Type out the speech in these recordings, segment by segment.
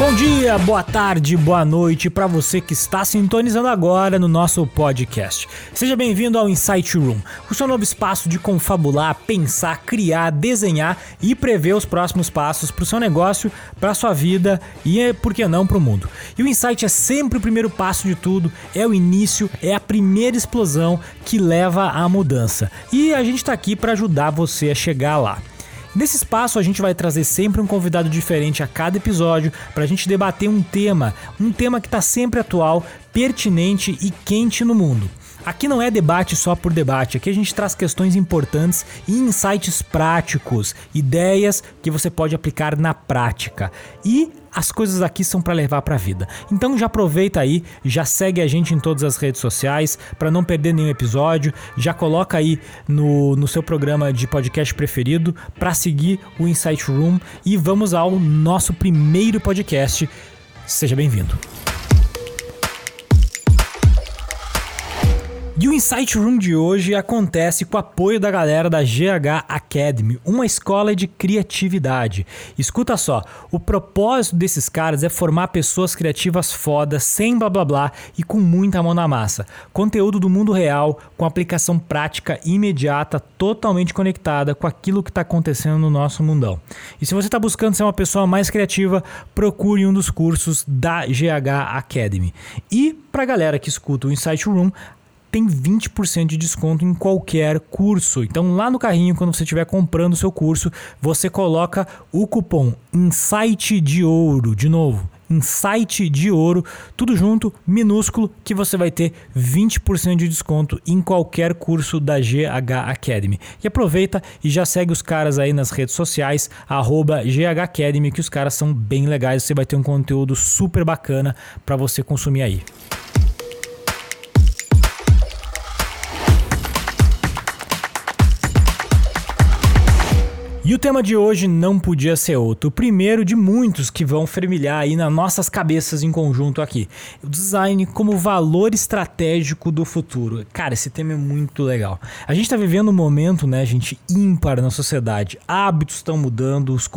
Bom dia, boa tarde, boa noite para você que está sintonizando agora no nosso podcast. Seja bem-vindo ao Insight Room, o seu novo espaço de confabular, pensar, criar, desenhar e prever os próximos passos para o seu negócio, para a sua vida e, por que não, para o mundo. E o Insight é sempre o primeiro passo de tudo, é o início, é a primeira explosão que leva à mudança. E a gente está aqui para ajudar você a chegar lá. Nesse espaço a gente vai trazer sempre um convidado diferente a cada episódio para a gente debater um tema, um tema que está sempre atual, pertinente e quente no mundo. Aqui não é debate só por debate, aqui a gente traz questões importantes e insights práticos, ideias que você pode aplicar na prática. E as coisas aqui são para levar para a vida. Então já aproveita aí, já segue a gente em todas as redes sociais para não perder nenhum episódio, já coloca aí no, no seu programa de podcast preferido para seguir o Insight Room e vamos ao nosso primeiro podcast. Seja bem-vindo. E o Insight Room de hoje acontece com o apoio da galera da GH Academy, uma escola de criatividade. Escuta só, o propósito desses caras é formar pessoas criativas fodas, sem blá blá blá e com muita mão na massa. Conteúdo do mundo real, com aplicação prática imediata, totalmente conectada com aquilo que está acontecendo no nosso mundão. E se você está buscando ser uma pessoa mais criativa, procure um dos cursos da GH Academy. E para a galera que escuta o Insight Room, tem 20% de desconto em qualquer curso. Então lá no carrinho, quando você estiver comprando o seu curso, você coloca o cupom Insight de Ouro, de novo, Insight de Ouro, tudo junto, minúsculo, que você vai ter 20% de desconto em qualquer curso da GH Academy. E aproveita e já segue os caras aí nas redes sociais, arroba GH Academy, que os caras são bem legais, você vai ter um conteúdo super bacana para você consumir aí. E o tema de hoje não podia ser outro. O primeiro de muitos que vão fermilhar aí nas nossas cabeças em conjunto aqui. O design como valor estratégico do futuro. Cara, esse tema é muito legal. A gente está vivendo um momento, né, gente, ímpar na sociedade. Hábitos estão mudando, os,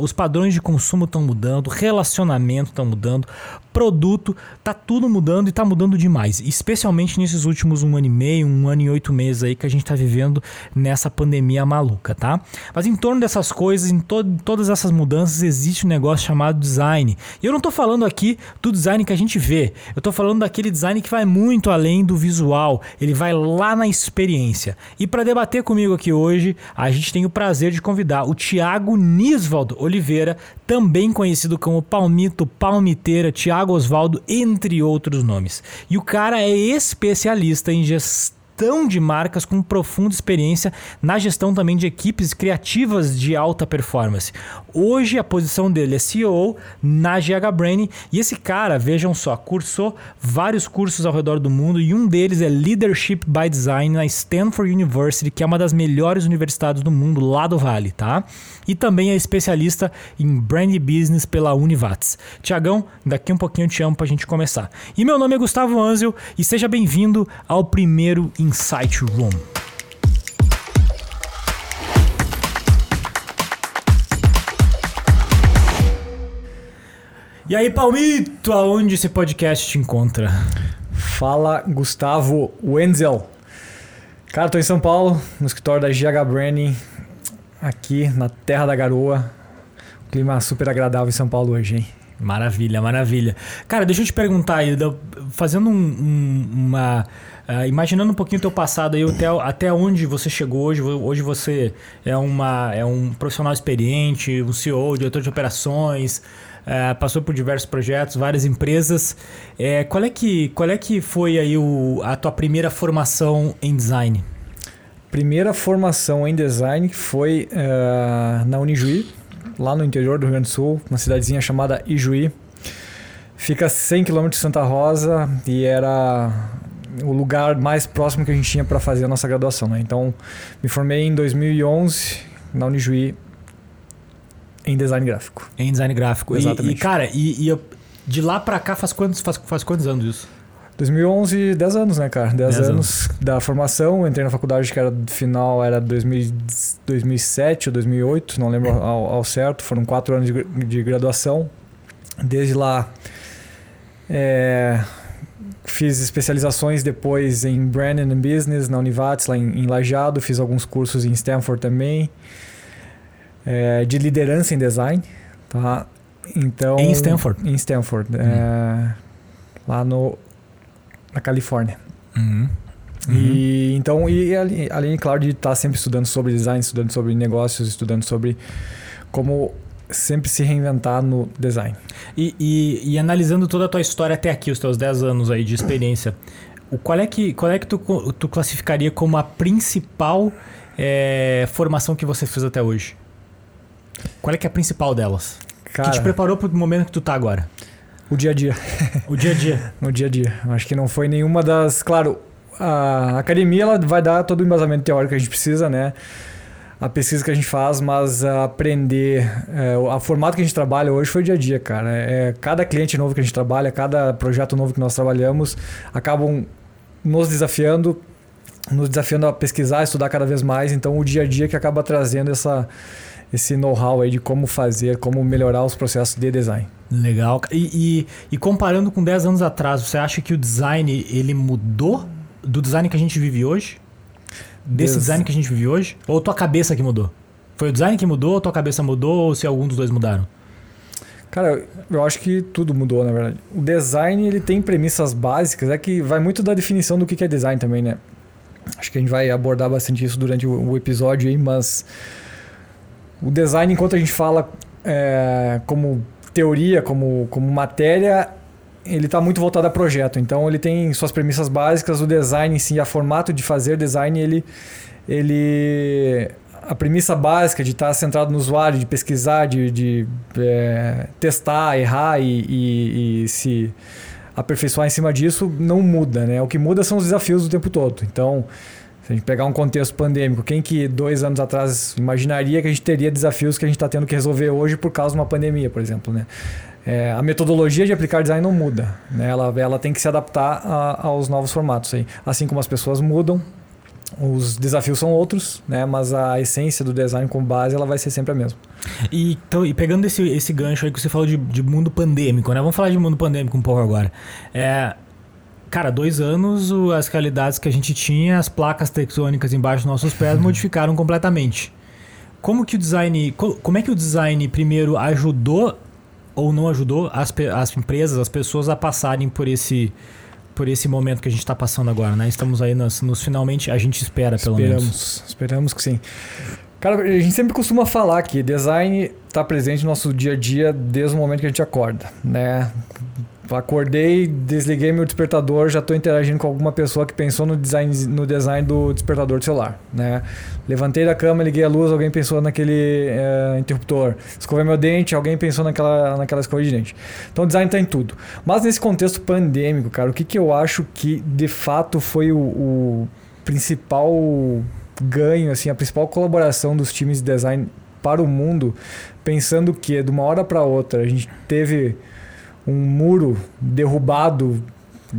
os padrões de consumo estão mudando, relacionamento estão mudando, produto, tá tudo mudando e tá mudando demais. Especialmente nesses últimos um ano e meio, um ano e oito meses aí que a gente tá vivendo nessa pandemia maluca, tá? Mas em torno dessas coisas, em to todas essas mudanças, existe um negócio chamado design. E eu não tô falando aqui do design que a gente vê, eu tô falando daquele design que vai muito além do visual, ele vai lá na experiência. E para debater comigo aqui hoje, a gente tem o prazer de convidar o Tiago Nisvaldo Oliveira, também conhecido como Palmito Palmiteira, Tiago Osvaldo, entre outros nomes. E o cara é especialista em gestão gestão de marcas com profunda experiência na gestão também de equipes criativas de alta performance. Hoje a posição dele é CEO na GH Brain e esse cara, vejam só, cursou vários cursos ao redor do mundo e um deles é Leadership by Design na Stanford University, que é uma das melhores universidades do mundo lá do Vale, tá? E também é especialista em Brand Business pela Univates. Tiagão, daqui um pouquinho eu te amo pra gente começar. E meu nome é Gustavo Anzel e seja bem-vindo ao primeiro Insight Room. E aí, Palmito, aonde esse podcast te encontra? Fala, Gustavo Wenzel. Cara, tô em São Paulo, no escritório da GH Branding, aqui na Terra da Garoa. Clima super agradável em São Paulo hoje, hein? Maravilha, maravilha. Cara, deixa eu te perguntar aí, fazendo um, um, uma Uh, imaginando um pouquinho o teu passado aí, até, até onde você chegou hoje. Hoje você é, uma, é um profissional experiente, um CEO, diretor de operações, uh, passou por diversos projetos, várias empresas. Uh, qual, é que, qual é que foi aí o, a tua primeira formação em design? Primeira formação em design foi na Unijuí, lá no interior do Rio Grande do Sul, uma cidadezinha chamada Ijuí. Fica a 100 km de Santa Rosa e era o lugar mais próximo que a gente tinha para fazer a nossa graduação. Né? Então, me formei em 2011 na Unijuí em design gráfico. Em design gráfico, exatamente. E, e cara, e, e de lá para cá faz quantos, faz, faz quantos anos isso? 2011, 10 anos, né, cara? 10, 10 anos, anos. da formação. Entrei na faculdade que era final, era 2000, 2007 ou 2008, não lembro ao, ao certo. Foram quatro anos de, de graduação. Desde lá, é, fiz especializações depois em Branding and Business na Univates, lá em, em Lajado. Fiz alguns cursos em Stanford também, é, de liderança em design, tá? Então, Em Stanford? Em Stanford, é, lá no, na Califórnia. Uhum. E então, e além, claro, de estar sempre estudando sobre design, estudando sobre negócios, estudando sobre como sempre se reinventar no design. E, e- e analisando toda a tua história até aqui, os teus 10 anos aí de experiência, o, qual é que, qual é que tu, tu classificaria como a principal é, formação que você fez até hoje? Qual é que é a principal delas? Cara, que te preparou pro momento que tu tá agora? o dia a dia, O dia a dia. no dia a dia. Acho que não foi nenhuma das, claro, a academia ela vai dar todo o embasamento teórico que a gente precisa, né? A pesquisa que a gente faz, mas aprender, é, o formato que a gente trabalha hoje foi o dia a dia, cara. É, cada cliente novo que a gente trabalha, cada projeto novo que nós trabalhamos, acabam nos desafiando, nos desafiando a pesquisar, a estudar cada vez mais. Então, o dia a dia que acaba trazendo essa, esse know-how aí de como fazer, como melhorar os processos de design. Legal. E, e- e comparando com 10 anos atrás, você acha que o design ele mudou do design que a gente vive hoje? Desse Des- design que a gente vive hoje? Ou tua cabeça que mudou? Foi o design que mudou, ou tua cabeça mudou, ou se algum dos dois mudaram? Cara, eu acho que tudo mudou, na verdade. O design, ele tem premissas básicas, é que vai muito da definição do que é design também, né? Acho que a gente vai abordar bastante isso durante o, o episódio aí, mas o design, enquanto a gente fala é, como teoria, como, como matéria, ele está muito voltado a projeto. Então, ele tem suas premissas básicas, o design em si, a formato de fazer design, ele, ele a premissa básica de estar centrado no usuário, de pesquisar, de, de, é, testar, errar e, e- e se aperfeiçoar em cima disso, não muda, né? O que muda são os desafios do tempo todo. Então, se a gente pegar um contexto pandêmico, quem que dois anos atrás imaginaria que a gente teria desafios que a gente está tendo que resolver hoje por causa de uma pandemia, por exemplo, né? É, a metodologia de aplicar design não muda, né? Ela, ela tem que se adaptar a- aos novos formatos aí. Assim como as pessoas mudam, os desafios são outros, né? Mas a essência do design como base ela vai ser sempre a mesma. E, então, e pegando esse, esse gancho aí que você falou de, de mundo pandêmico, né? Vamos falar de mundo pandêmico um pouco agora. É, cara, dois anos, as realidades que a gente tinha, as placas tectônicas embaixo dos nossos pés modificaram completamente. Como que o design. co- Como é que o design primeiro ajudou ou não ajudou as, as empresas, as pessoas a passarem por esse. Por esse momento que a gente está passando agora, né? Estamos aí nos, nos finalmente, a gente espera, pelo menos. esperamos, esperamos que sim. Cara, a gente sempre costuma falar que design está presente no nosso dia a dia desde o momento que a gente acorda, né? Acordei, desliguei meu despertador, já estou interagindo com alguma pessoa que pensou no design, no design do despertador do celular, né? Levantei da cama, liguei a luz, alguém pensou naquele eh, interruptor. Escovei meu dente, alguém pensou naquela, naquela escova de dente. Então, design está em tudo. Mas nesse contexto pandêmico, cara, o que, que eu acho que de fato foi o, o principal ganho, assim, a principal colaboração dos times de design para o mundo, pensando que de uma hora para outra a gente teve um muro derrubado,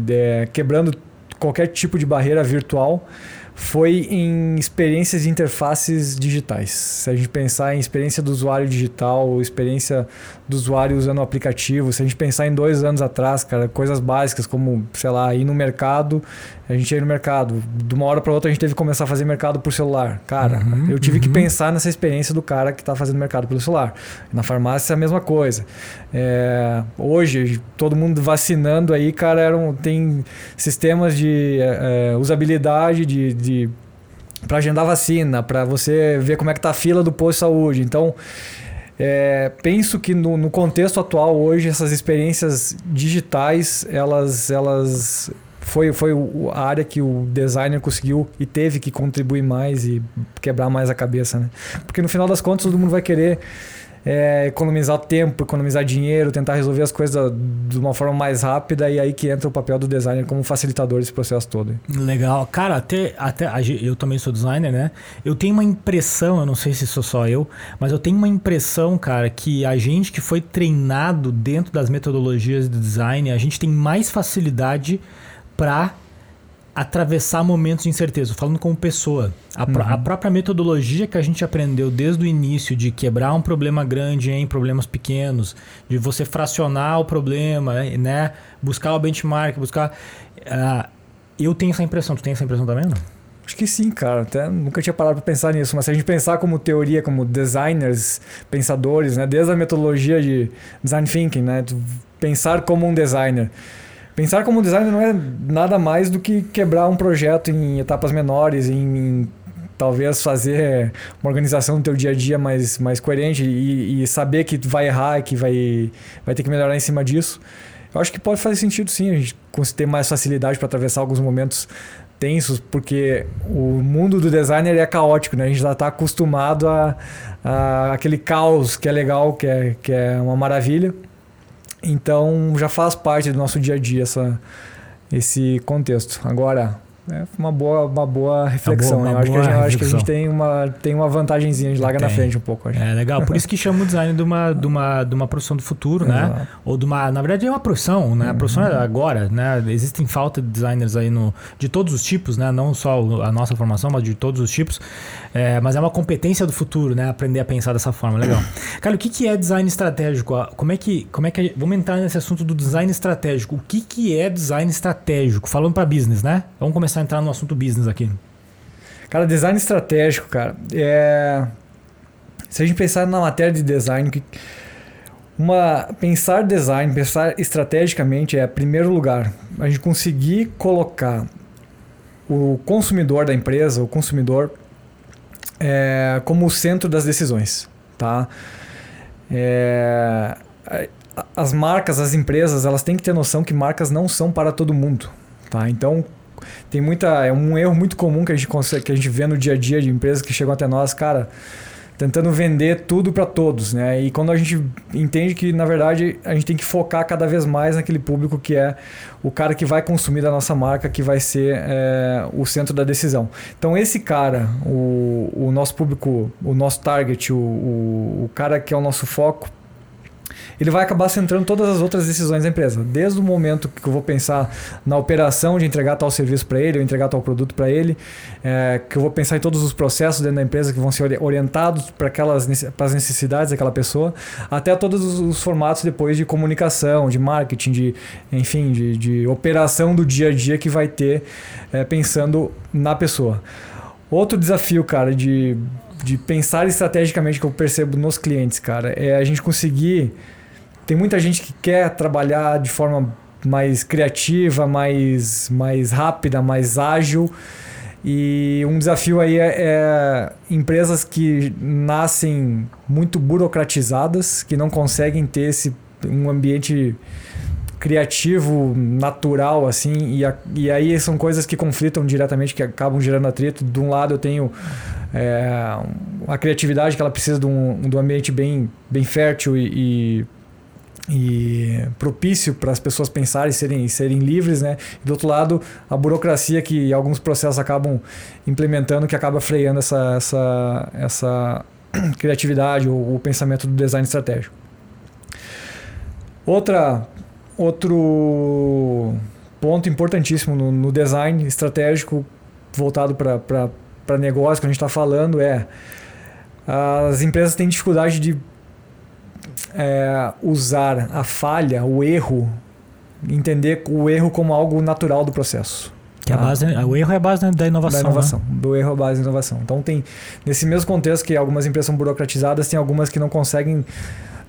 é, quebrando qualquer tipo de barreira virtual, foi em experiências de interfaces digitais. Se a gente pensar em experiência do usuário digital, experiência do usuário usando o aplicativo, se a gente pensar em dois anos atrás, cara, coisas básicas como, sei lá, ir no mercado, a gente ia no mercado, de uma hora para outra a gente teve que começar a fazer mercado por celular. Cara, Uhum, eu tive que uhum. pensar nessa experiência do cara que está fazendo mercado pelo celular. Na farmácia é a mesma coisa. É, hoje, todo mundo vacinando aí, cara, eram, tem sistemas de é, é, usabilidade, de, de para agendar vacina, para você ver como é que tá a fila do posto de saúde. Então, é, penso que no, no contexto atual hoje essas experiências digitais elas elas foi, foi a área que o designer conseguiu e teve que contribuir mais e quebrar mais a cabeça, né? Porque no final das contas todo mundo vai querer é, economizar tempo, economizar dinheiro, tentar resolver as coisas de uma forma mais rápida e aí que entra o papel do designer como facilitador desse processo todo. Legal. Cara, até, até eu também sou designer, né? Eu tenho uma impressão, eu não sei se sou só eu, mas eu tenho uma impressão, cara, que a gente que foi treinado dentro das metodologias de design, a gente tem mais facilidade para atravessar momentos de incerteza, falando como pessoa. A, uhum. a, própria metodologia que a gente aprendeu desde o início de quebrar um problema grande em problemas pequenos, de você fracionar o problema, né? Buscar o benchmark, buscar. Uh, eu tenho essa impressão. Tu tem essa impressão também, não? Acho que sim, cara. Até nunca tinha parado para pensar nisso, mas se a gente pensar como teoria, como designers, pensadores, né? Desde a metodologia de design thinking, né? Pensar como um designer. Pensar como designer não é nada mais do que quebrar um projeto em etapas menores, em, talvez fazer uma organização do teu dia a dia mais, mais coerente e, e, saber que vai errar, que vai, vai ter que melhorar em cima disso. Eu acho que pode fazer sentido sim, a gente ter mais facilidade para atravessar alguns momentos tensos, porque o mundo do designer é caótico, né? A gente já está acostumado a, a aquele caos que é legal, que é, que é uma maravilha. Então já faz parte do nosso dia a dia essa, esse contexto. Agora, é uma boa, uma boa reflexão. Uma boa, uma acho, que gente, acho, que a gente tem uma, tem uma vantagemzinha de larga na frente um pouco. É legal. Por isso que chama o design de uma, de uma, de uma profissão do futuro, né? Ou de uma. Na verdade, é uma profissão, né? A profissão é uhum. agora, né? Existem falta de designers aí no, de todos os tipos, né? Não só a nossa formação, mas de todos os tipos. É, mas é uma competência do futuro, né? Aprender a pensar dessa forma. Legal. Cara, o que, que é design estratégico? Como é que. Como é que. Vamos entrar nesse assunto do design estratégico. O que, que é design estratégico? Falando para business, né? Vamos começar começar a entrar no assunto business aqui. Cara, design estratégico, cara. É... Se a gente pensar na matéria de design, uma pensar design, pensar estrategicamente é primeiro lugar a gente conseguir colocar o consumidor da empresa, o consumidor é, como o centro das decisões, tá? É, as marcas, as empresas, elas têm que ter noção que marcas não são para todo mundo, tá? Então tem muita. É um erro muito comum que a gente consegue, que a gente vê no dia a dia de empresas que chegam até nós, cara, tentando vender tudo para todos, né? E quando a gente entende que, na verdade, a gente tem que focar cada vez mais naquele público que é o cara que vai consumir da nossa marca, que vai ser é, o centro da decisão. Então, esse cara, o, o nosso público, o nosso target, o, o, o cara que é o nosso foco, ele vai acabar centrando todas as outras decisões da empresa. Desde o momento que eu vou pensar na operação de entregar tal serviço para ele, ou entregar tal produto para ele, é, que eu vou pensar em todos os processos dentro da empresa que vão ser orientados para aquelas para as necessidades daquela pessoa, até todos os, os, formatos depois de comunicação, de marketing, de enfim, de, de operação do dia a dia que vai ter é, pensando na pessoa. Outro desafio, cara, de de pensar estrategicamente que eu percebo nos clientes, cara, é a gente conseguir tem muita gente que quer trabalhar de forma mais criativa, mais, mais rápida, mais ágil. E um desafio aí é, é, empresas que nascem muito burocratizadas, que não conseguem ter esse, um ambiente criativo, natural, assim, e, a, e aí são coisas que conflitam diretamente, que acabam gerando atrito. De um lado eu tenho é, a criatividade que ela precisa de um, de um ambiente bem, bem fértil e, e e propício para as pessoas pensarem e serem, serem livres, né? E do outro lado, a burocracia que alguns processos acabam implementando que acaba freando essa, essa, essa criatividade ou o pensamento do design estratégico. Outra, outro ponto importantíssimo no, no design estratégico voltado para negócio que a gente está falando é as empresas têm dificuldade de é, usar a falha, o erro, entender o erro como algo natural do processo. Que a tá? base, o erro é a base da inovação. Da inovação. Né? Do erro é a base da inovação. Então tem nesse mesmo contexto que algumas empresas são burocratizadas, tem algumas que não conseguem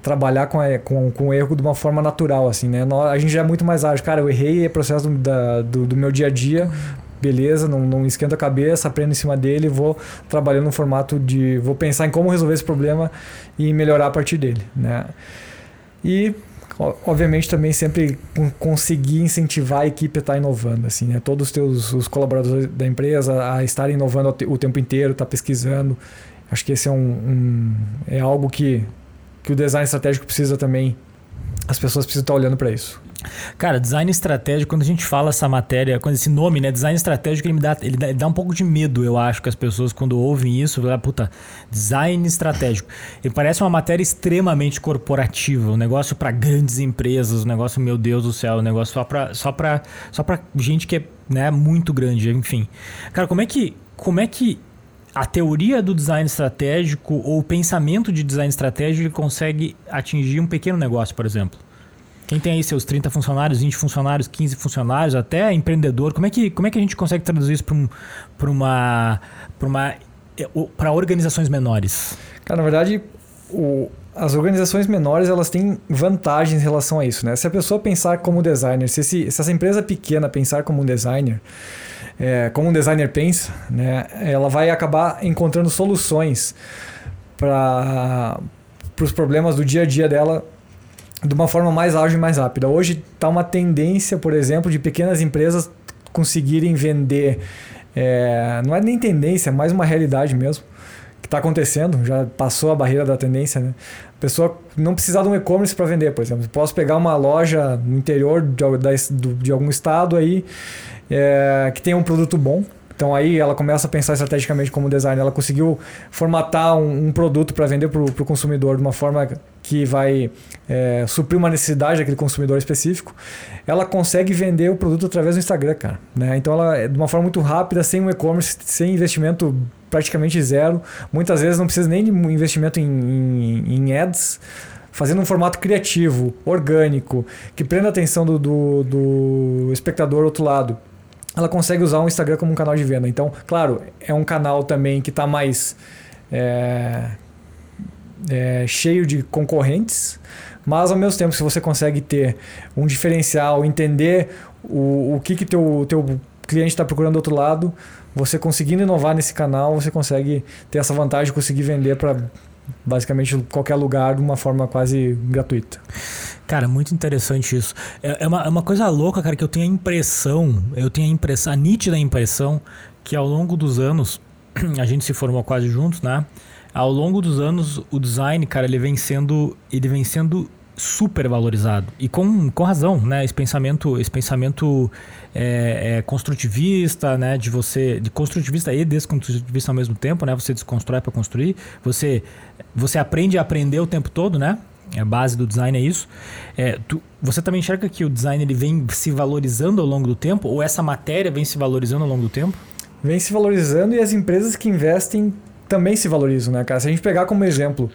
trabalhar com, com, com o erro de uma forma natural, assim, né? A gente já é muito mais ágil. Cara, eu errei, é processo do, da, do, do meu dia a dia, beleza, não, não esquenta a cabeça, aprendo em cima dele, vou trabalhando no formato de. vou pensar em como resolver esse problema e melhorar a partir dele. Né? E obviamente também sempre conseguir incentivar a equipe a estar inovando assim né? todos os teus os colaboradores da empresa a estarem inovando o tempo inteiro estar tá pesquisando acho que esse é um, um, é algo que que o design estratégico precisa também as pessoas precisam estar olhando para isso Cara, design estratégico, quando a gente fala essa matéria, quando esse nome, né, design estratégico, ele me dá, ele dá, ele dá um pouco de medo, eu acho, que as pessoas quando ouvem isso, falam, puta, design estratégico. Ele parece uma matéria extremamente corporativa, um negócio para grandes empresas, um negócio, meu Deus do céu, um negócio só para só para só para gente que é, né, muito grande, enfim. Cara, como é que como é que a teoria do design estratégico ou o pensamento de design estratégico ele consegue atingir um pequeno negócio, por exemplo? Quem tem aí seus 30 funcionários, 20 funcionários, 15 funcionários, até empreendedor, como é que, como é que a gente consegue traduzir isso para um, uma. para uma para organizações menores? Cara, na verdade, o, as organizações menores elas têm vantagens em relação a isso. Né? Se a pessoa pensar como designer, se, esse, se essa empresa pequena pensar como um designer, é, como um designer pensa, né, ela vai acabar encontrando soluções para os problemas do dia a dia dela de uma forma mais ágil e mais rápida. Hoje está uma tendência, por exemplo, de pequenas empresas conseguirem vender. É, não é nem tendência, é mais uma realidade mesmo que está acontecendo. Já passou a barreira da tendência, né? A pessoa não precisar de um e-commerce para vender, por exemplo. Posso pegar uma loja no interior de, de algum estado aí é, que tem um produto bom então aí ela começa a pensar estrategicamente como designer. Ela conseguiu formatar um, um produto para vender para o consumidor de uma forma que vai é, suprir uma necessidade daquele consumidor específico. Ela consegue vender o produto através do Instagram, cara. Né? Então ela de uma forma muito rápida, sem um e-commerce, sem investimento praticamente zero. Muitas vezes não precisa nem de investimento em, em, em ads fazendo um formato criativo, orgânico, que prenda a atenção do, do, do espectador do outro lado ela consegue usar o Instagram como um canal de venda. Então, claro, é um canal também que está mais é, é, cheio de concorrentes, mas ao mesmo tempo, se você consegue ter um diferencial, entender o, o que que teu, teu cliente está procurando do outro lado, você conseguindo inovar nesse canal, você consegue ter essa vantagem de conseguir vender para basicamente qualquer lugar de uma forma quase gratuita. Cara, muito interessante isso. É, é, uma, é uma coisa louca, cara, que eu tenho a impressão, eu tenho a impressão, a nítida impressão que ao longo dos anos, a gente se formou quase juntos, né? Ao longo dos anos, o design, cara, ele vem sendo, ele vem sendo super valorizado e com, com razão, né? Esse pensamento, esse pensamento é, é, construtivista, né? De você, de construtivista e desconstrutivista ao mesmo tempo, né? Você desconstrói para construir, você, você aprende a aprender o tempo todo, né? A base do design é isso. É, tu, você também enxerga que o design ele vem se valorizando ao longo do tempo ou essa matéria vem se valorizando ao longo do tempo? Vem se valorizando e as empresas que investem também se valorizam, né, cara? Se a gente pegar como exemplo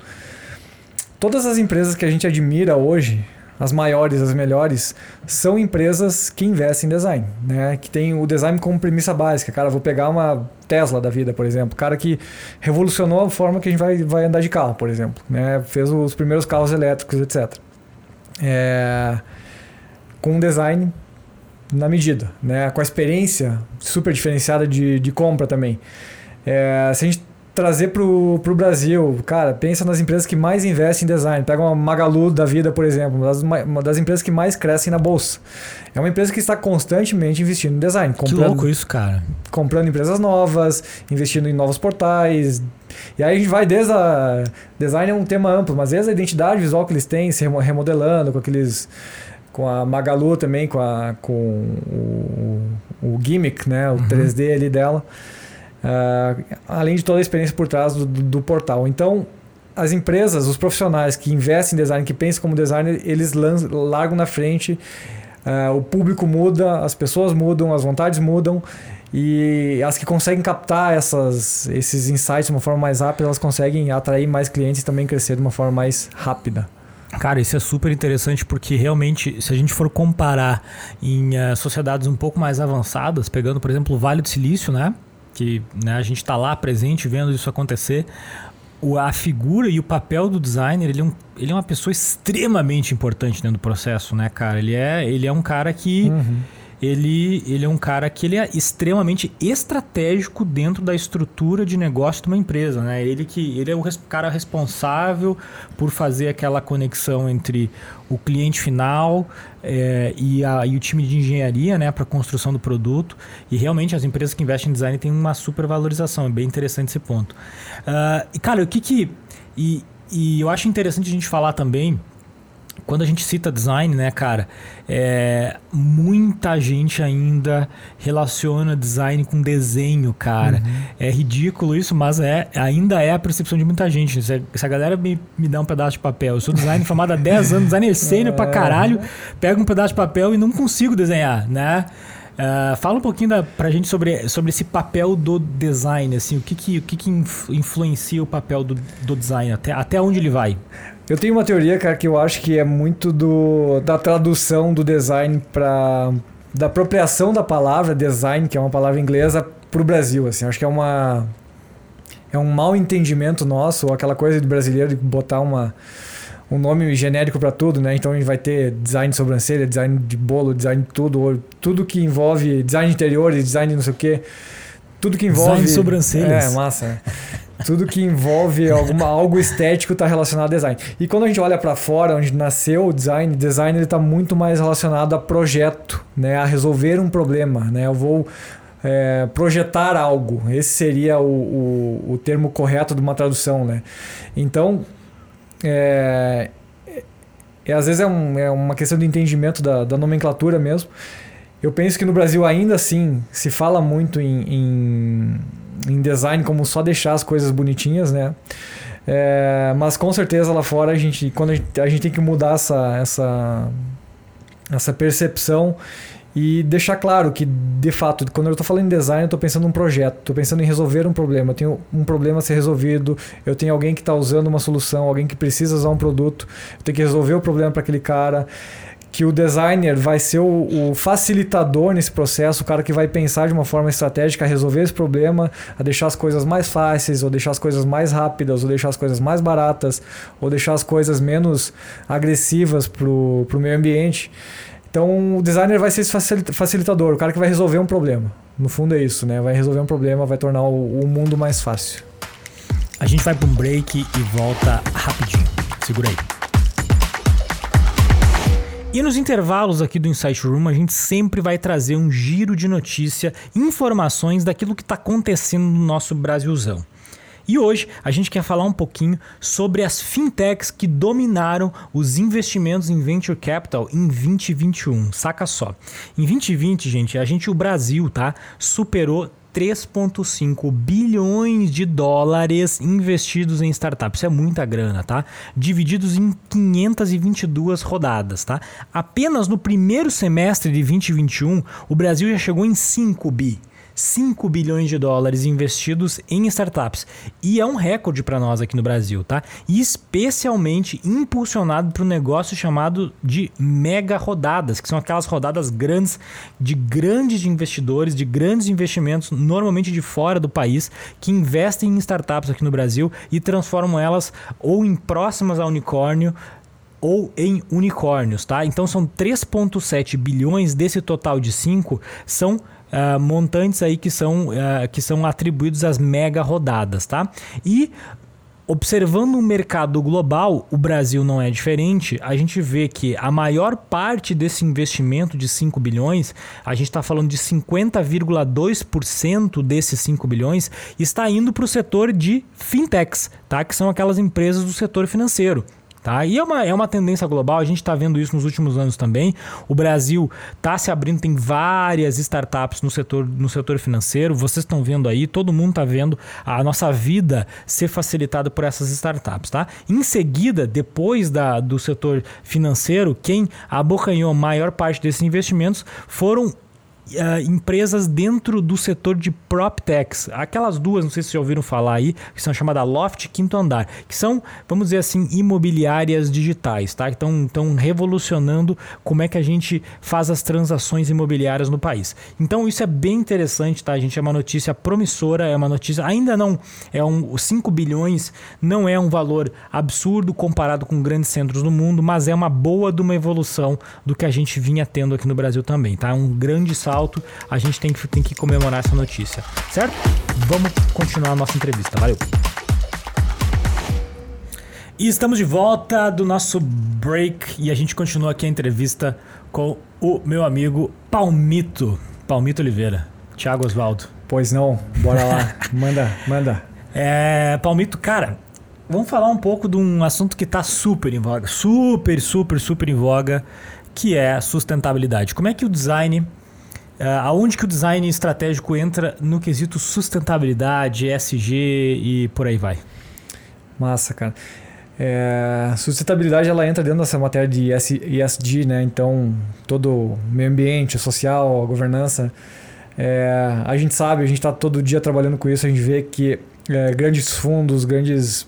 todas as empresas que a gente admira hoje, as maiores, as melhores, são empresas que investem em design, né? Que tem o design como premissa básica. Cara, vou pegar uma Tesla da vida, por exemplo, cara que revolucionou a forma que a gente vai, vai andar de carro, por exemplo, né? Fez os primeiros carros elétricos, etc. É... Com um design na medida, né? Com a experiência super diferenciada de, de compra também. É... Se a gente trazer pro, pro Brasil, cara, pensa nas empresas que mais investem em design. Pega uma Magalu da vida, por exemplo, uma das, uma das empresas que mais crescem na bolsa. É uma empresa que está constantemente investindo em design. Comprando, que louco isso, cara. Comprando empresas novas, investindo em novos portais. E aí a gente vai desde a... Design é um tema amplo, mas desde a identidade visual que eles têm, se remodelando com aqueles com a Magalu também, com, a, com o, o gimmick, né, o uhum. 3D ali dela. Uh, além de toda a experiência por trás do, do, do, portal. Então, as empresas, os profissionais que investem em design, que pensam como designer, eles largam na frente, uh, o público muda, as pessoas mudam, as vontades mudam. E as que conseguem captar essas, esses insights de uma forma mais rápida, elas conseguem atrair mais clientes e também crescer de uma forma mais rápida. Cara, isso é super interessante porque realmente, se a gente for comparar em uh, sociedades um pouco mais avançadas, pegando, por exemplo, o Vale do Silício, né? Que né, a gente está lá presente vendo isso acontecer. O, a figura e o papel do designer, ele é, um, ele é uma pessoa extremamente importante dentro do processo, né, cara? Ele é, ele é um cara que. Uhum ele, ele é um cara que ele é extremamente estratégico dentro da estrutura de negócio de uma empresa, né? Ele que ele é o cara responsável por fazer aquela conexão entre o cliente final é, e, a, e o time de engenharia, né, para a construção do produto. E realmente as empresas que investem em design têm uma super valorização. É bem interessante esse ponto. Uh, e cara, o que que e, e eu acho interessante a gente falar também quando a gente cita design, né, cara, é, muita gente ainda relaciona design com desenho, cara. Uhum. É ridículo isso, mas é, ainda é a percepção de muita gente. Se, a galera me, me dá um pedaço de papel, eu sou designer formado há 10 anos, designer sênior pra caralho, pego um pedaço de papel e não consigo desenhar, né? Uh, fala um pouquinho da, pra gente sobre, sobre esse papel do design, assim, o que, que, o que, que influencia o papel do, do design, até, até onde ele vai? Eu tenho uma teoria, cara, que eu acho que é muito do, da tradução do design para da apropriação da palavra design, que é uma palavra inglesa, para o Brasil. Assim, acho que é uma é um mal entendimento nosso, ou aquela coisa de brasileiro de botar uma um nome genérico para tudo, né? Então a gente vai ter design de sobrancelha, design de bolo, design de tudo, tudo que envolve design de interior, design de não sei o quê. Tudo que envolve. Design de sobrancelhas. É, massa. Né? Tudo que envolve alguma, algo estético está relacionado a design. E quando a gente olha para fora, onde nasceu o design, design está muito mais relacionado a projeto, né? a resolver um problema. Né? Eu vou é, projetar algo. Esse seria o, o, o, termo correto de uma tradução. Né? Então, é, é, às vezes é, um, é uma questão de entendimento da, da nomenclatura mesmo. Eu penso que no Brasil ainda assim se fala muito em, em em design como só deixar as coisas bonitinhas, né? É, mas com certeza lá fora a gente, quando a gente, a gente tem que mudar essa, essa, essa percepção e deixar claro que, de fato, quando eu estou falando em design, eu estou pensando num projeto, estou pensando em resolver um problema. Eu tenho um problema a ser resolvido, eu tenho alguém que está usando uma solução, alguém que precisa usar um produto, eu tenho que resolver o problema para aquele cara que o designer vai ser o, o, facilitador nesse processo, o cara que vai pensar de uma forma estratégica a resolver esse problema, a deixar as coisas mais fáceis, ou deixar as coisas mais rápidas, ou deixar as coisas mais baratas, ou deixar as coisas menos agressivas para o meio ambiente. Então o designer vai ser esse facilitador, o cara que vai resolver um problema. No fundo é isso, né? Vai resolver um problema, vai tornar o, o mundo mais fácil. A gente vai para um break e volta rapidinho. Segura aí. E nos intervalos aqui do Insight Room, a gente sempre vai trazer um giro de notícia, informações daquilo que está acontecendo no nosso Brasilzão. E hoje a gente quer falar um pouquinho sobre as fintechs que dominaram os investimentos em venture capital em 2021. Saca só. Em 2020, gente, a gente o Brasil, tá, superou 3,5 bilhões de dólares investidos em startups. Isso é muita grana, tá? Divididos em 522 rodadas, tá? Apenas no primeiro semestre de 2021, o Brasil já chegou em 5 bi. 5 bilhões de dólares investidos em startups. E é um recorde para nós aqui no Brasil, tá? E especialmente impulsionado para um negócio chamado de mega rodadas, que são aquelas rodadas grandes de grandes investidores, de grandes investimentos, normalmente de fora do país, que investem em startups aqui no Brasil e transformam elas ou em próximas ao unicórnio ou em unicórnios, tá? Então são 3,7 bilhões desse total de 5 são uh, montantes aí que são, uh, que são atribuídos às mega rodadas, tá? E Observando o mercado global, o Brasil não é diferente. A gente vê que a maior parte desse investimento de 5 bilhões, a gente está falando de 50,2% desses 5 bilhões, está indo para o setor de fintechs, tá? que são aquelas empresas do setor financeiro. Tá? E é uma, é uma tendência global, a gente está vendo isso nos últimos anos também. O Brasil está se abrindo, tem várias startups no setor, no setor financeiro, vocês estão vendo aí, todo mundo está vendo a nossa vida ser facilitada por essas startups. Tá? Em seguida, depois da, do setor financeiro, quem abocanhou a maior parte desses investimentos foram Uh, empresas dentro do setor de PropTechs. Aquelas duas, não sei se vocês já ouviram falar aí, que são chamadas Loft Quinto Andar, que são, vamos dizer assim, imobiliárias digitais, tá? Estão, estão revolucionando como é que a gente faz as transações imobiliárias no país. Então isso é bem interessante, tá? A gente é uma notícia promissora, é uma notícia, ainda não é um 5 bilhões, não é um valor absurdo comparado com grandes centros do mundo, mas é uma boa de uma evolução do que a gente vinha tendo aqui no Brasil também, tá? Um grande salto alto, a gente tem que, tem que comemorar essa notícia, certo? Vamos continuar a nossa entrevista. Valeu! E estamos de volta do nosso break e a gente continua aqui a entrevista com o meu amigo Palmito, Palmito Oliveira. Thiago Osvaldo. Pois não, bora lá, manda, manda. É, Palmito, cara, vamos falar um pouco de um assunto que está super em voga, super, super, super em voga, que é sustentabilidade. Como é que o design, aonde que o design estratégico entra no quesito sustentabilidade, ESG e por aí vai? Massa, cara. É, sustentabilidade ela entra dentro dessa matéria de ESG, né? Então, todo meio ambiente, social, governança. É, a gente sabe, a gente está todo dia trabalhando com isso, a gente vê que é, grandes fundos, grandes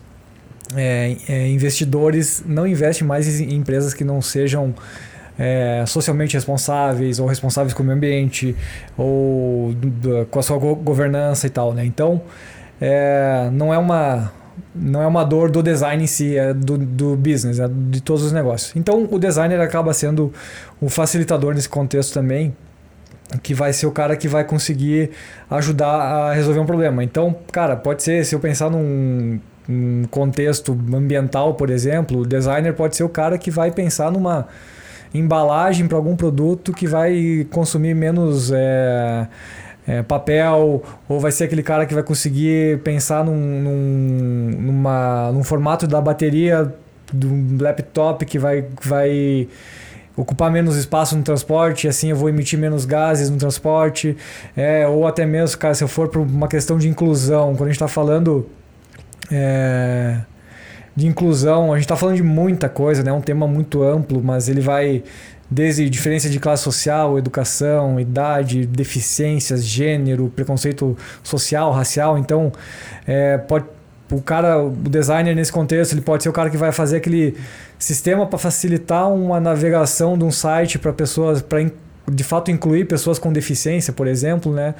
é, é, investidores não investem mais em empresas que não sejam é, socialmente responsáveis ou responsáveis com o meio ambiente ou com a sua go governança e tal, né? Então, é, não é uma não é uma dor do design em si, é do, do business, é de todos os negócios. Então, o designer acaba sendo um facilitador nesse contexto também, que vai ser o cara que vai conseguir ajudar a resolver um problema. Então, cara, pode ser, se eu pensar num contexto ambiental, por exemplo, o designer pode ser o cara que vai pensar numa embalagem para algum produto que vai consumir menos é, é, papel, ou vai ser aquele cara que vai conseguir pensar num, num, numa, num formato da bateria do laptop que vai, vai ocupar menos espaço no transporte, assim eu vou emitir menos gases no transporte, é, ou até mesmo, cara, se eu for para uma questão de inclusão, quando a gente está falando é, de inclusão, a gente está falando de muita coisa, né? É um tema muito amplo, mas ele vai desde diferença de classe social, educação, idade, deficiências, gênero, preconceito social, racial. Então, é, pode, o cara, o designer nesse contexto, ele pode ser o cara que vai fazer aquele sistema para facilitar uma navegação de um site para pessoas, para de fato incluir pessoas com deficiência, por exemplo, né?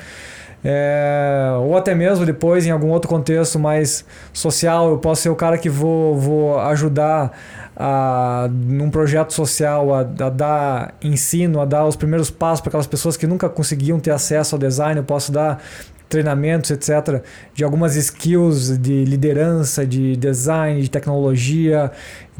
É, ou até mesmo depois em algum outro contexto mais social, eu posso ser o cara que vou, vou ajudar a, num projeto social a, a dar ensino, a dar os primeiros passos para aquelas pessoas que nunca conseguiam ter acesso ao design, eu posso dar treinamentos, etc., de algumas skills de liderança, de design, de tecnologia.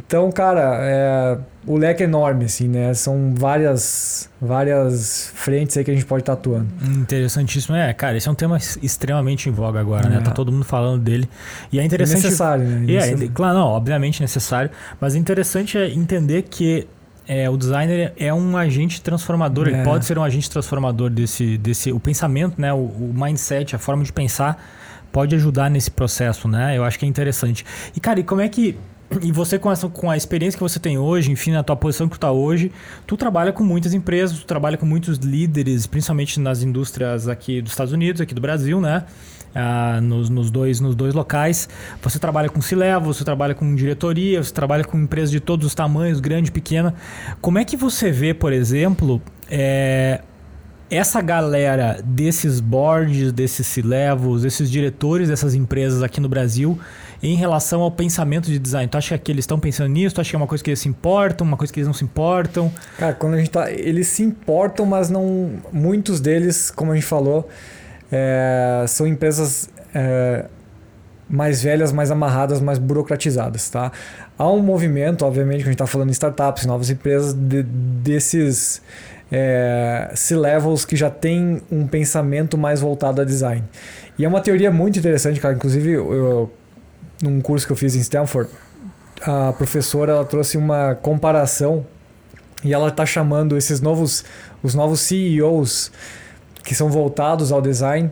Então, cara, é, o leque é enorme, assim, né? São várias, várias frentes aí que a gente pode estar atuando. Interessantíssimo. É, cara, esse é um tema extremamente em voga agora, né? é. né? Tá todo mundo falando dele. E é interessante... É necessário, né? É, claro, não, obviamente necessário. Mas é interessante é entender que é, o designer é um agente transformador, é. ele pode ser um agente transformador desse, desse o pensamento, né, o, o, mindset, a forma de pensar pode ajudar nesse processo, né? Eu acho que é interessante. E cara, e como é que e você com, essa, com a experiência que você tem hoje, enfim, na tua posição que tu está hoje, tu trabalha com muitas empresas, tu trabalha com muitos líderes, principalmente nas indústrias aqui dos Estados Unidos, aqui do Brasil, né? Ah, nos, nos, dois, nos dois locais. Você trabalha com C-Level, você trabalha com diretoria, você trabalha com empresas de todos os tamanhos, grande, pequena. Como é que você vê, por exemplo, é, essa galera desses boards, desses C-Levels, desses diretores dessas empresas aqui no Brasil em relação ao pensamento de design? Tu acha que eles estão pensando nisso? Tu acha que é uma coisa que eles se importam, uma coisa que eles não se importam? Cara, quando a gente tá. Eles se importam, mas não. Muitos deles, como a gente falou, é, são empresas é, mais velhas, mais amarradas, mais burocratizadas. Tá? Há um movimento, obviamente, que a gente está falando em startups, novas empresas, de, desses é, C-levels que já tem um pensamento mais voltado a design. E é uma teoria muito interessante, cara. Inclusive, eu, num curso que eu fiz em Stanford, a professora ela trouxe uma comparação e ela está chamando esses novos, os novos CEOs que são voltados ao design.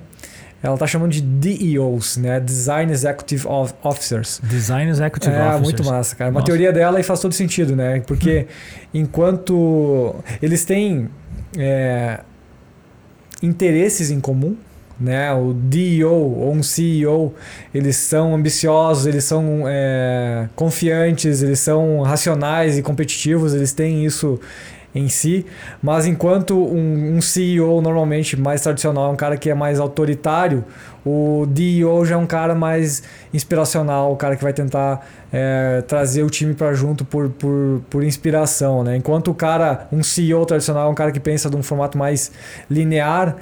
Ela está chamando de DEOs, né? Design Executive Officers. Design Executive é, Officers. É, muito massa, cara. Uma Nossa. teoria dela e faz todo sentido, né? Porque hum. enquanto eles têm é, interesses em comum, né? O DEO ou um CEO, eles são ambiciosos, eles são é, confiantes, eles são racionais e competitivos, eles têm isso em si, mas enquanto um, um, CEO normalmente mais tradicional é um cara que é mais autoritário, o DEO já é um cara mais inspiracional, o cara que vai tentar é, trazer o time para junto por, por, por inspiração, né? Enquanto o cara, um CEO tradicional é um cara que pensa de um formato mais linear,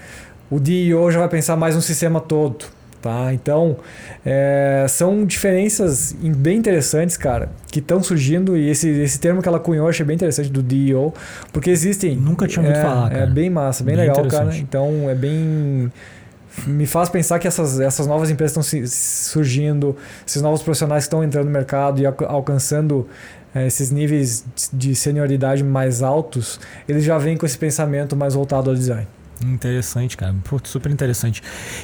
o DEO já vai pensar mais no sistema todo. Tá? Então, é, são diferenças bem interessantes, cara, que estão surgindo e esse, esse termo que ela cunhou eu achei bem interessante do DEO, porque existem... Nunca tinha ouvido é, falar, é cara. É bem massa, bem, bem legal, cara. Então, é bem me faz pensar que essas, essas novas empresas estão surgindo, esses novos profissionais que estão entrando no mercado e alcançando é, esses níveis de senioridade mais altos, eles já vêm com esse pensamento mais voltado ao design. Interessante, cara. Super interessante.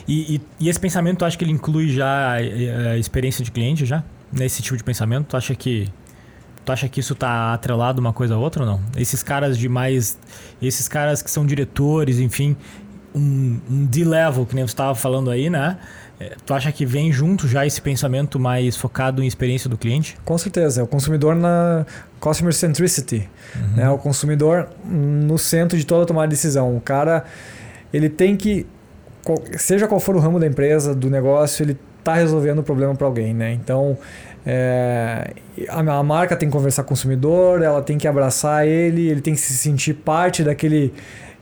E, e, e, esse pensamento, tu acha que ele inclui já a, a experiência de cliente já? Nesse tipo de pensamento? Tu acha que Tu acha que isso tá atrelado uma coisa a outra ou não? Esses caras de mais. Esses caras que são diretores, enfim, um, um D-level, que nem você estava falando aí, né? É, tu acha que vem junto já esse pensamento mais focado em experiência do cliente? Com certeza. É o consumidor na customer centricity. Uhum. Né? O consumidor no centro de toda tomada de decisão. O cara, ele tem que, seja qual for o ramo da empresa, do negócio, ele está resolvendo o problema para alguém. Né? Então, é, a, a, marca tem que conversar com o consumidor, ela tem que abraçar ele, ele tem que se sentir parte daquele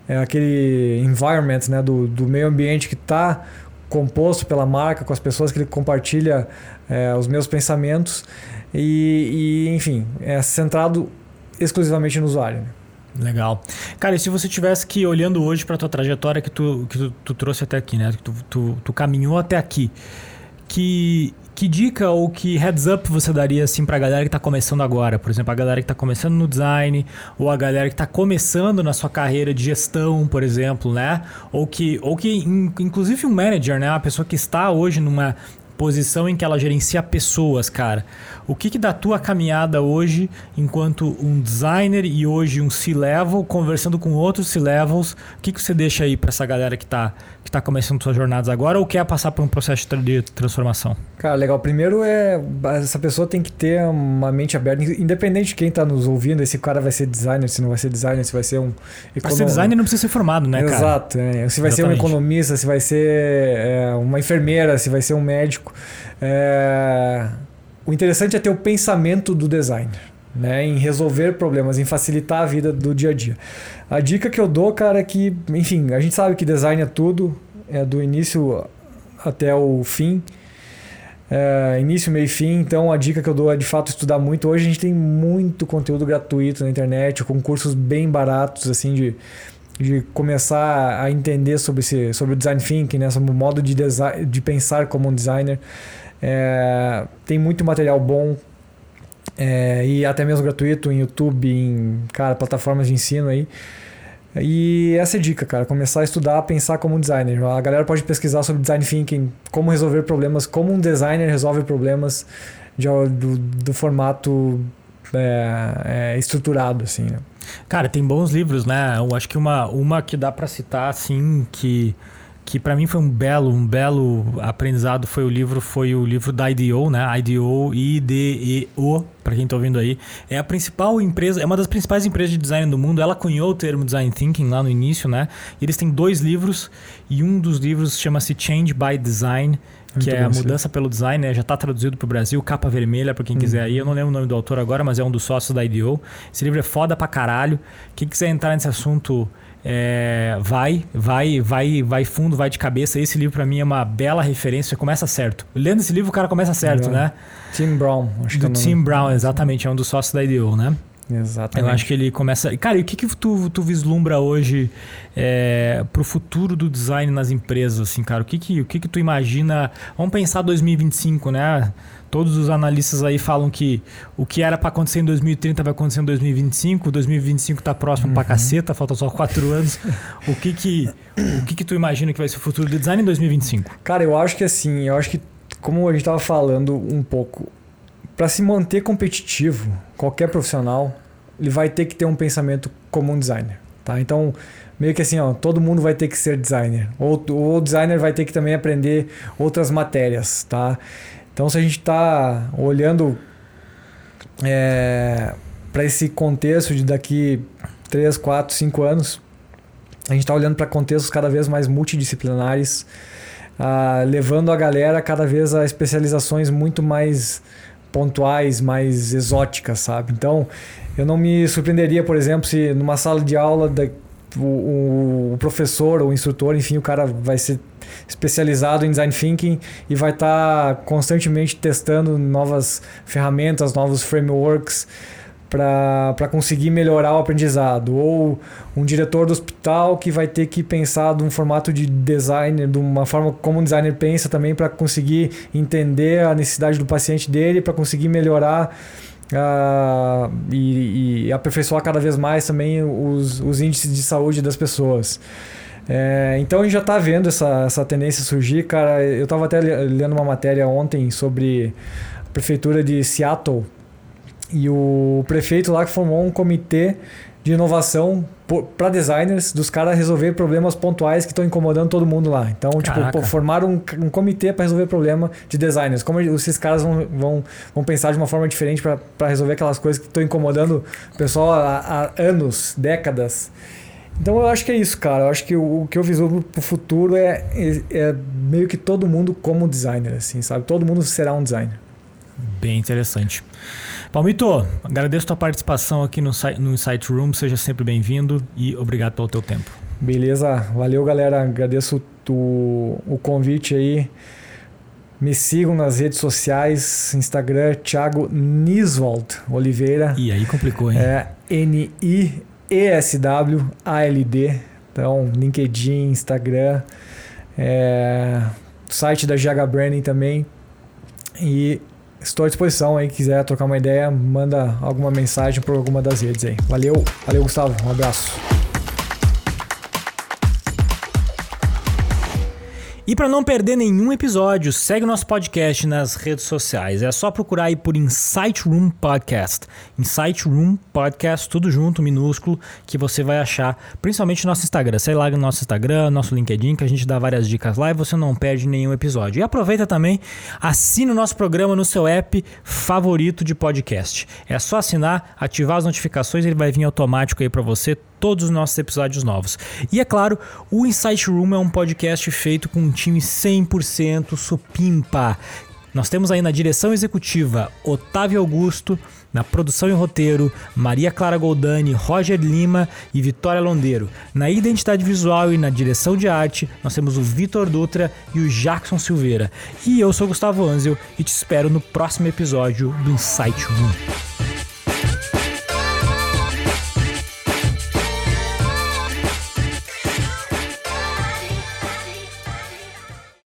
é, aquele environment né, do, do meio ambiente que está composto pela marca, com as pessoas que ele compartilha é, os meus pensamentos e, e, enfim, é centrado exclusivamente no usuário. Né? Legal. Cara, e se você tivesse que, olhando hoje para a tua trajetória que, tu, que tu, tu, trouxe até aqui, né? Que tu, tu, tu caminhou até aqui, que que dica ou que heads up você daria assim para a galera que está começando agora? Por exemplo, a galera que está começando no design ou a galera que está começando na sua carreira de gestão, por exemplo, né? Ou que, ou que inclusive um manager, né? Uma pessoa que está hoje numa posição em que ela gerencia pessoas, cara. O que, que da tua caminhada hoje, enquanto um designer e hoje um C-level, conversando com outros C-levels, o que, que você deixa aí para essa galera que está que tá começando suas jornadas agora ou quer passar por um processo de transformação? Cara, legal. Primeiro é essa pessoa tem que ter uma mente aberta, independente de quem está nos ouvindo, esse cara vai ser designer, se não vai ser designer, se vai ser um economista. Para ser designer não precisa ser formado, né, cara? Exato. É. Se vai Exatamente. ser um economista, se vai ser é, uma enfermeira, se vai ser um médico. É... O interessante é ter o pensamento do designer. Né, em resolver problemas, em facilitar a vida do dia a dia. A dica que eu dou, cara, é que, enfim, a gente sabe que design é tudo, é do início até o fim. É, início, meio e fim. Então a dica que eu dou é de fato estudar muito. Hoje a gente tem muito conteúdo gratuito na internet, com cursos bem baratos, assim, de, de começar a entender sobre, sobre o design thinking, né? sobre o modo de, de pensar como um designer. É, tem muito material bom é, e até mesmo gratuito em YouTube, em cara, plataformas de ensino aí. E essa é a dica, cara. Começar a estudar, pensar como um designer. A galera pode pesquisar sobre design thinking, como resolver problemas, como um designer resolve problemas de, do, do formato é, é, estruturado, assim. Né? Cara, tem bons livros, né? Eu acho que uma, uma que dá para citar, assim, que que para mim foi um belo, um belo aprendizado foi o livro, foi o livro da IDEO, né? IDEO, I-D-E-O, para quem tá ouvindo aí. É a principal empresa, é uma das principais empresas de design do mundo. Ela cunhou o termo design thinking lá no início, né? E eles têm dois livros e um dos livros chama-se Change by Design, que Muito é a mudança pelo design, né? já está traduzido para o Brasil, capa vermelha para quem quiser aí. Eu não lembro o nome do autor agora, mas é um dos sócios da IDEO. Esse livro é foda pra caralho. Quem quiser entrar nesse assunto é, vai, vai, vai, vai fundo, vai de cabeça. Esse livro para mim é uma bela referência. Começa certo. Lendo esse livro, o cara começa certo, né? Tim Brown, acho Do que é Tim Brown, exatamente, é um dos sócios da IDEO, né? Exatamente. Eu acho que ele começa. Cara, e o que, que tu, tu vislumbra hoje é, pro futuro do design nas empresas, assim, cara? O que que, o que que tu imagina? Vamos pensar 2025, né? Todos os analistas aí falam que o que era para acontecer em 2030 vai acontecer em 2025. 2025 está próximo uhum. pra caceta, falta só quatro anos. o que que, o que que tu imagina que vai ser o futuro do design em 2025? Cara, eu acho que assim, eu acho que como a gente estava falando um pouco, para se manter competitivo, qualquer profissional, ele vai ter que ter um pensamento como um designer, tá? Então, meio que assim, ó, todo mundo vai ter que ser designer. Ou o designer vai ter que também aprender outras matérias, tá? Então, se a gente está olhando é, para esse contexto de daqui 3, 4, 5 anos, a gente está olhando para contextos cada vez mais multidisciplinares, ah, levando a galera cada vez a especializações muito mais pontuais, mais exóticas, sabe? Então, eu não me surpreenderia, por exemplo, se numa sala de aula da, o, o, professor ou o instrutor, enfim, o cara vai ser especializado em design thinking e vai estar tá constantemente testando novas ferramentas, novos frameworks para conseguir melhorar o aprendizado, ou um diretor do hospital que vai ter que pensar de um formato de design, de uma forma como um designer pensa também para conseguir entender a necessidade do paciente dele, para conseguir melhorar uh, e, e, aperfeiçoar cada vez mais também os, os índices de saúde das pessoas. É, então a gente já está vendo essa, essa tendência surgir, cara. Eu estava até lendo uma matéria ontem sobre a prefeitura de Seattle e o prefeito lá que formou um comitê de inovação para designers, dos caras resolver problemas pontuais que estão incomodando todo mundo lá. Então, Caraca. tipo, formaram um, um comitê para resolver problema de designers. Como esses caras vão, vão, vão pensar de uma forma diferente para resolver aquelas coisas que estão incomodando o pessoal há, há, anos, décadas. Então, eu acho que é isso, cara. Eu acho que o, o que eu vislumbro para o futuro é, é, é meio que todo mundo como designer, assim, sabe? Todo mundo será um designer. Bem interessante. Palmito, agradeço a tua participação aqui no, no Insight Room, seja sempre bem-vindo e obrigado pelo teu tempo. Beleza, valeu galera, agradeço o, o convite aí. Me sigam nas redes sociais, Instagram, Thiago Niswald Oliveira. E aí complicou, hein? É N-I-E-S-W-A-L-D. Então, LinkedIn, Instagram, é, site da GH Branding também. E Estou à disposição aí, quiser trocar uma ideia, manda alguma mensagem por alguma das redes aí. Valeu, valeu Gustavo, um abraço. E para não perder nenhum episódio, segue o nosso podcast nas redes sociais. É só procurar aí por Insight Room Podcast. Insight Room Podcast, tudo junto, minúsculo, que você vai achar, principalmente no nosso Instagram. Sei lá no nosso Instagram, nosso LinkedIn, que a gente dá várias dicas lá e você não perde nenhum episódio. E aproveita também, assina o nosso programa no seu app favorito de podcast. É só assinar, ativar as notificações, ele vai vir automático aí para você todos os nossos episódios novos. E é claro, o Insight Room é um podcast feito com um time 100% supimpa. Nós temos aí na direção executiva Otávio Augusto, na produção e roteiro Maria Clara Goldani, Roger Lima e Vitória Londeiro. Na identidade visual e na direção de arte, nós temos o Vitor Dutra e o Jackson Silveira. E eu sou Gustavo Anzel e te espero no próximo episódio do Insight Room.